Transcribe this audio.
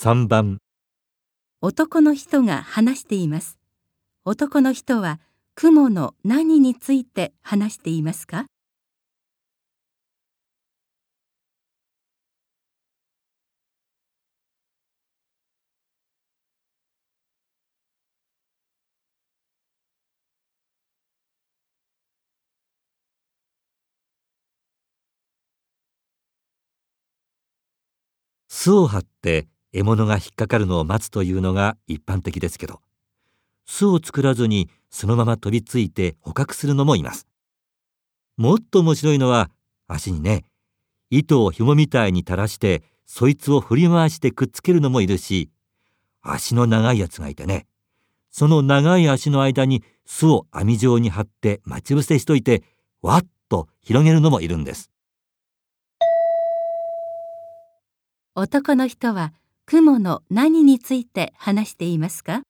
3番男の人が話しています。男の人は雲の何について話していますか？巣を張って獲物が引っかかるのを待つというのが一般的ですけど巣を作らずにそのまま飛びついて捕獲するのもいます。もっと面白いのは足にね糸を紐みたいに垂らしてそいつを振り回してくっつけるのもいるし足の長いやつがいてねその長い足の間に巣を網状に張って待ち伏せしといてわっと広げるのもいるんです。男の人は雲の何について話していますか？